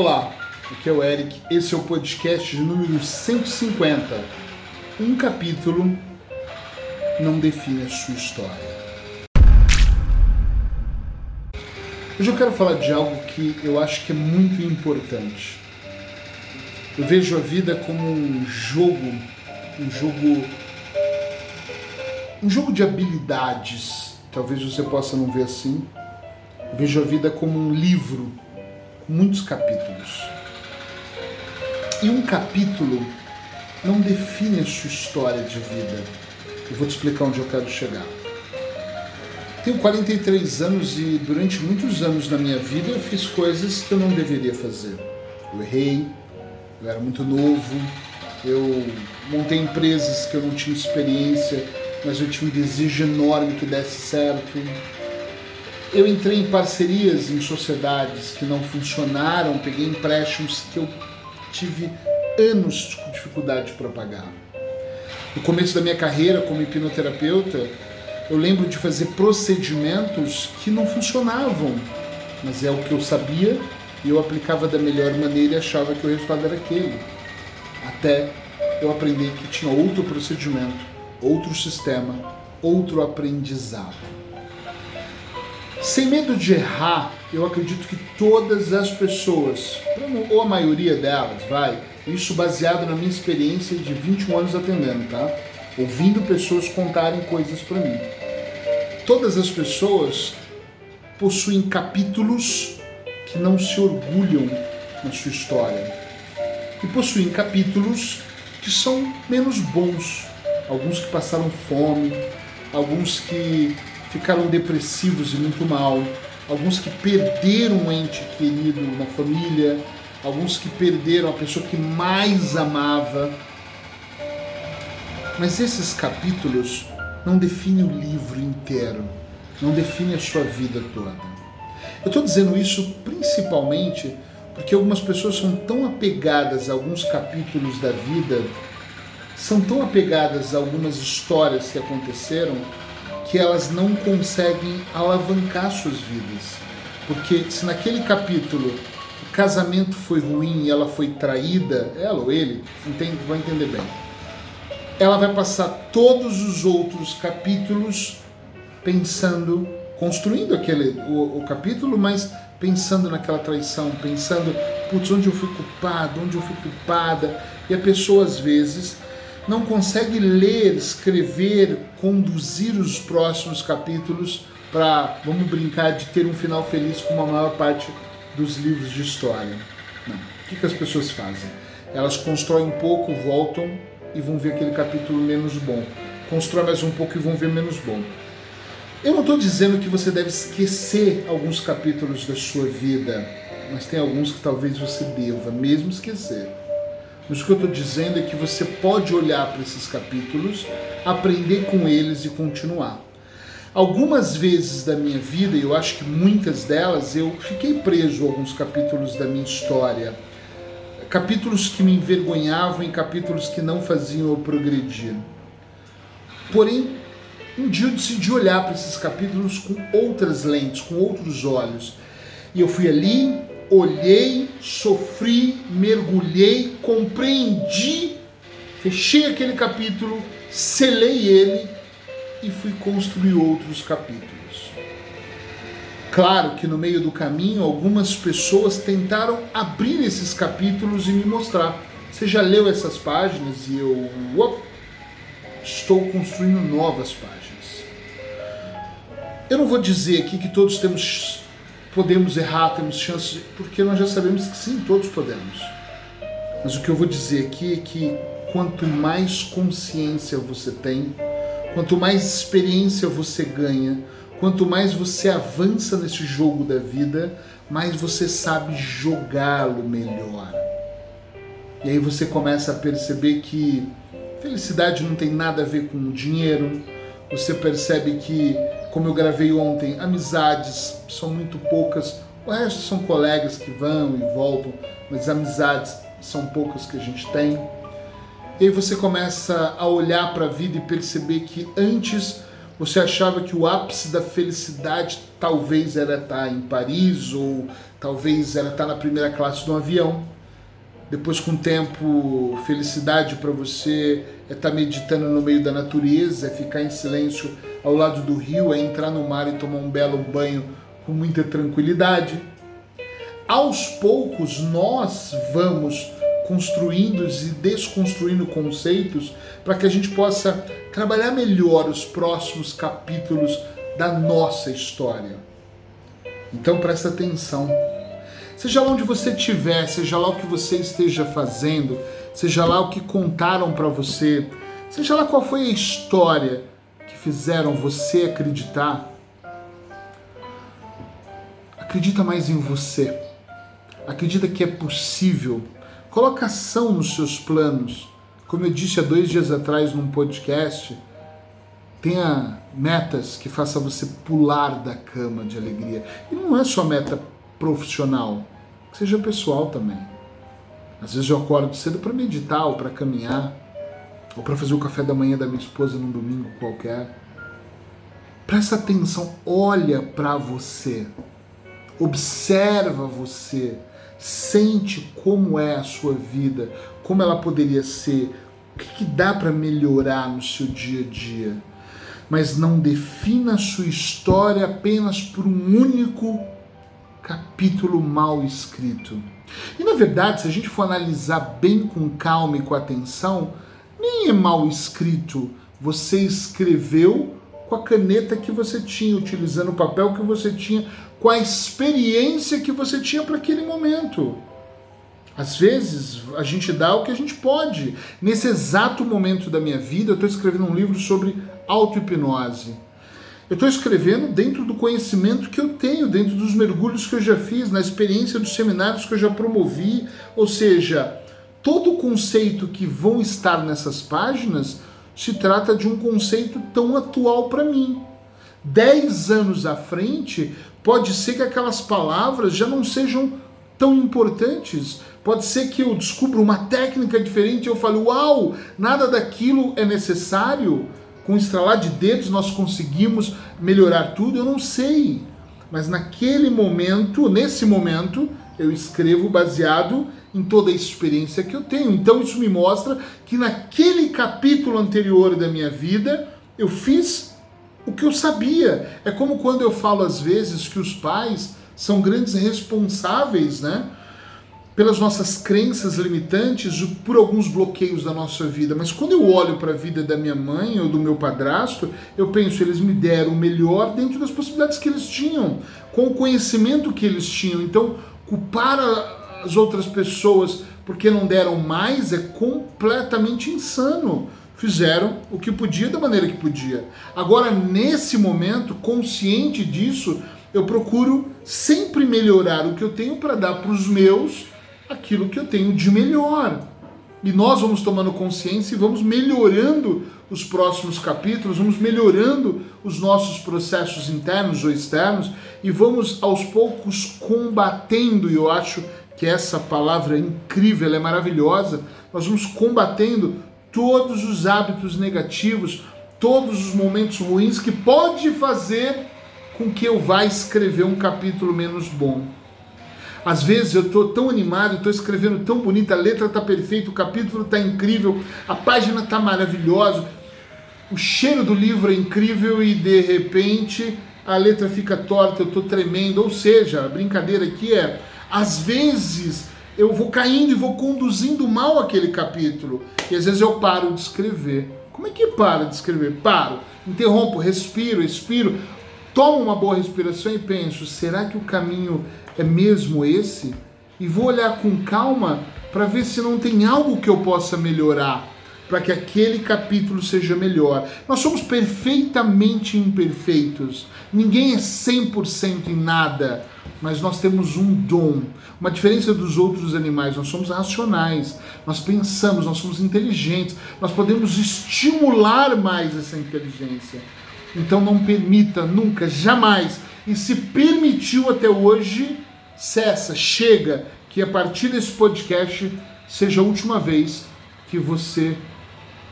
Olá, aqui é o Eric, esse é o podcast de número 150. Um capítulo não define a sua história. Hoje eu quero falar de algo que eu acho que é muito importante. Eu vejo a vida como um jogo, um jogo um jogo de habilidades. Talvez você possa não ver assim. Eu vejo a vida como um livro muitos capítulos. E um capítulo não define a sua história de vida. Eu vou te explicar onde eu quero chegar. Tenho 43 anos e durante muitos anos na minha vida eu fiz coisas que eu não deveria fazer. Eu errei, eu era muito novo, eu montei empresas que eu não tinha experiência, mas eu tinha um desejo enorme que desse certo. Eu entrei em parcerias em sociedades que não funcionaram, peguei empréstimos que eu tive anos com dificuldade para pagar. No começo da minha carreira como hipnoterapeuta, eu lembro de fazer procedimentos que não funcionavam, mas é o que eu sabia e eu aplicava da melhor maneira e achava que o resultado era aquele. Até eu aprender que tinha outro procedimento, outro sistema, outro aprendizado. Sem medo de errar, eu acredito que todas as pessoas, ou a maioria delas, vai, isso baseado na minha experiência de 21 anos atendendo, tá? Ouvindo pessoas contarem coisas para mim. Todas as pessoas possuem capítulos que não se orgulham na sua história. E possuem capítulos que são menos bons. Alguns que passaram fome, alguns que ficaram depressivos e muito mal, alguns que perderam um ente querido na família, alguns que perderam a pessoa que mais amava. Mas esses capítulos não definem o livro inteiro, não definem a sua vida toda. Eu estou dizendo isso principalmente porque algumas pessoas são tão apegadas a alguns capítulos da vida, são tão apegadas a algumas histórias que aconteceram, que elas não conseguem alavancar suas vidas. Porque se naquele capítulo o casamento foi ruim e ela foi traída, ela ou ele, entende, vai entender bem. Ela vai passar todos os outros capítulos pensando, construindo aquele o, o capítulo, mas pensando naquela traição, pensando, putz, onde eu fui culpado, onde eu fui culpada. E a pessoa às vezes não consegue ler, escrever, conduzir os próximos capítulos para, vamos brincar, de ter um final feliz como a maior parte dos livros de história. Não. O que, que as pessoas fazem? Elas constroem um pouco, voltam e vão ver aquele capítulo menos bom. Constroem mais um pouco e vão ver menos bom. Eu não estou dizendo que você deve esquecer alguns capítulos da sua vida, mas tem alguns que talvez você deva mesmo esquecer. Mas o que eu estou dizendo é que você pode olhar para esses capítulos, aprender com eles e continuar. Algumas vezes da minha vida, eu acho que muitas delas, eu fiquei preso a alguns capítulos da minha história. Capítulos que me envergonhavam e capítulos que não faziam eu progredir. Porém, um dia eu decidi olhar para esses capítulos com outras lentes, com outros olhos. E eu fui ali, olhei, sofri, mergulhei, compreendi, fechei aquele capítulo, selei ele e fui construir outros capítulos. Claro que no meio do caminho algumas pessoas tentaram abrir esses capítulos e me mostrar. Você já leu essas páginas e eu op, estou construindo novas páginas. Eu não vou dizer aqui que todos temos podemos errar, temos chances, porque nós já sabemos que sim, todos podemos. Mas o que eu vou dizer aqui é que quanto mais consciência você tem, quanto mais experiência você ganha, quanto mais você avança nesse jogo da vida, mais você sabe jogá-lo melhor. E aí você começa a perceber que felicidade não tem nada a ver com dinheiro, você percebe que como eu gravei ontem, amizades são muito poucas. O resto são colegas que vão e voltam, mas amizades são poucas que a gente tem. E aí você começa a olhar para a vida e perceber que antes você achava que o ápice da felicidade talvez era estar em Paris ou talvez era estar na primeira classe de um avião. Depois, com o tempo, felicidade para você é estar meditando no meio da natureza, é ficar em silêncio ao lado do rio, é entrar no mar e tomar um belo banho com muita tranquilidade. Aos poucos, nós vamos construindo e desconstruindo conceitos para que a gente possa trabalhar melhor os próximos capítulos da nossa história. Então presta atenção. Seja lá onde você estiver, seja lá o que você esteja fazendo, seja lá o que contaram para você, seja lá qual foi a história que fizeram você acreditar, acredita mais em você. Acredita que é possível Coloca ação nos seus planos. Como eu disse há dois dias atrás num podcast, tenha metas que façam você pular da cama de alegria. E não é só meta profissional, seja pessoal também. Às vezes eu acordo cedo para meditar ou para caminhar, ou para fazer o café da manhã da minha esposa num domingo qualquer. Presta atenção, olha para você, observa você, sente como é a sua vida, como ela poderia ser, o que, que dá para melhorar no seu dia a dia. Mas não defina a sua história apenas por um único capítulo mal escrito. E na verdade, se a gente for analisar bem com calma e com atenção, nem é mal escrito. Você escreveu com a caneta que você tinha, utilizando o papel que você tinha, com a experiência que você tinha para aquele momento. Às vezes a gente dá o que a gente pode. Nesse exato momento da minha vida, eu estou escrevendo um livro sobre auto-hipnose. Eu estou escrevendo dentro do conhecimento que eu tenho, dentro dos mergulhos que eu já fiz, na experiência dos seminários que eu já promovi. Ou seja, todo conceito que vão estar nessas páginas se trata de um conceito tão atual para mim. Dez anos à frente, Pode ser que aquelas palavras já não sejam tão importantes. Pode ser que eu descubra uma técnica diferente e eu fale, uau, nada daquilo é necessário. Com estralar de dedos nós conseguimos melhorar tudo. Eu não sei. Mas naquele momento, nesse momento, eu escrevo baseado em toda a experiência que eu tenho. Então isso me mostra que naquele capítulo anterior da minha vida eu fiz o que eu sabia. É como quando eu falo às vezes que os pais são grandes responsáveis, né? Pelas nossas crenças limitantes, por alguns bloqueios da nossa vida. Mas quando eu olho para a vida da minha mãe ou do meu padrasto, eu penso, eles me deram o melhor dentro das possibilidades que eles tinham, com o conhecimento que eles tinham. Então, culpar as outras pessoas porque não deram mais é completamente insano fizeram o que podia da maneira que podia. Agora, nesse momento, consciente disso, eu procuro sempre melhorar o que eu tenho para dar para os meus aquilo que eu tenho de melhor. E nós vamos tomando consciência e vamos melhorando os próximos capítulos, vamos melhorando os nossos processos internos ou externos e vamos aos poucos combatendo, e eu acho que essa palavra é incrível, é maravilhosa, nós vamos combatendo todos os hábitos negativos, todos os momentos ruins que pode fazer com que eu vá escrever um capítulo menos bom. Às vezes eu estou tão animado, estou escrevendo tão bonito, a letra está perfeita, o capítulo está incrível, a página está maravilhosa, o cheiro do livro é incrível e de repente a letra fica torta, eu estou tremendo. Ou seja, a brincadeira aqui é, às vezes eu vou caindo e vou conduzindo mal aquele capítulo. E às vezes eu paro de escrever. Como é que para de escrever? Paro, interrompo, respiro, expiro, tomo uma boa respiração e penso: será que o caminho é mesmo esse? E vou olhar com calma para ver se não tem algo que eu possa melhorar para que aquele capítulo seja melhor. Nós somos perfeitamente imperfeitos. Ninguém é 100% em nada, mas nós temos um dom. Uma diferença dos outros animais, nós somos racionais, nós pensamos, nós somos inteligentes, nós podemos estimular mais essa inteligência. Então não permita nunca, jamais, e se permitiu até hoje, cessa, chega, que a partir desse podcast seja a última vez que você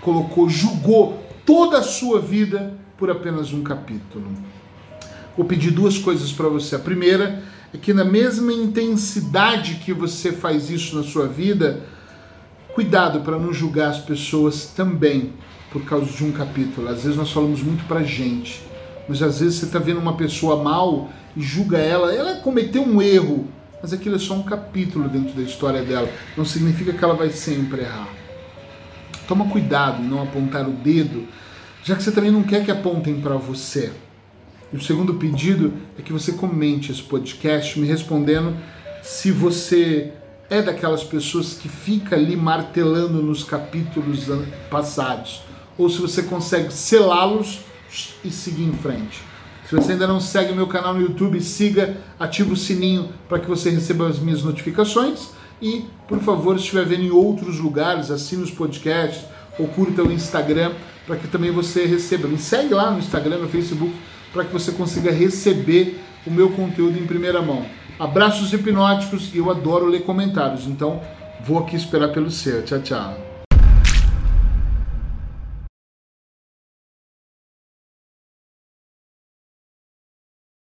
colocou, julgou toda a sua vida por apenas um capítulo. Vou pedir duas coisas para você. A primeira é que, na mesma intensidade que você faz isso na sua vida, cuidado para não julgar as pessoas também por causa de um capítulo. Às vezes nós falamos muito para gente, mas às vezes você está vendo uma pessoa mal e julga ela. Ela cometeu um erro, mas aquilo é só um capítulo dentro da história dela. Não significa que ela vai sempre errar. Toma cuidado em não apontar o dedo, já que você também não quer que apontem para você. E o segundo pedido é que você comente esse podcast me respondendo se você é daquelas pessoas que fica ali martelando nos capítulos passados ou se você consegue selá-los e seguir em frente. Se você ainda não segue meu canal no YouTube, siga, ative o sininho para que você receba as minhas notificações e, por favor, se estiver vendo em outros lugares, assine os podcasts ou curta o Instagram para que também você receba. Me segue lá no Instagram, no Facebook para que você consiga receber o meu conteúdo em primeira mão. Abraços hipnóticos e eu adoro ler comentários, então vou aqui esperar pelo seu. Tchau, tchau.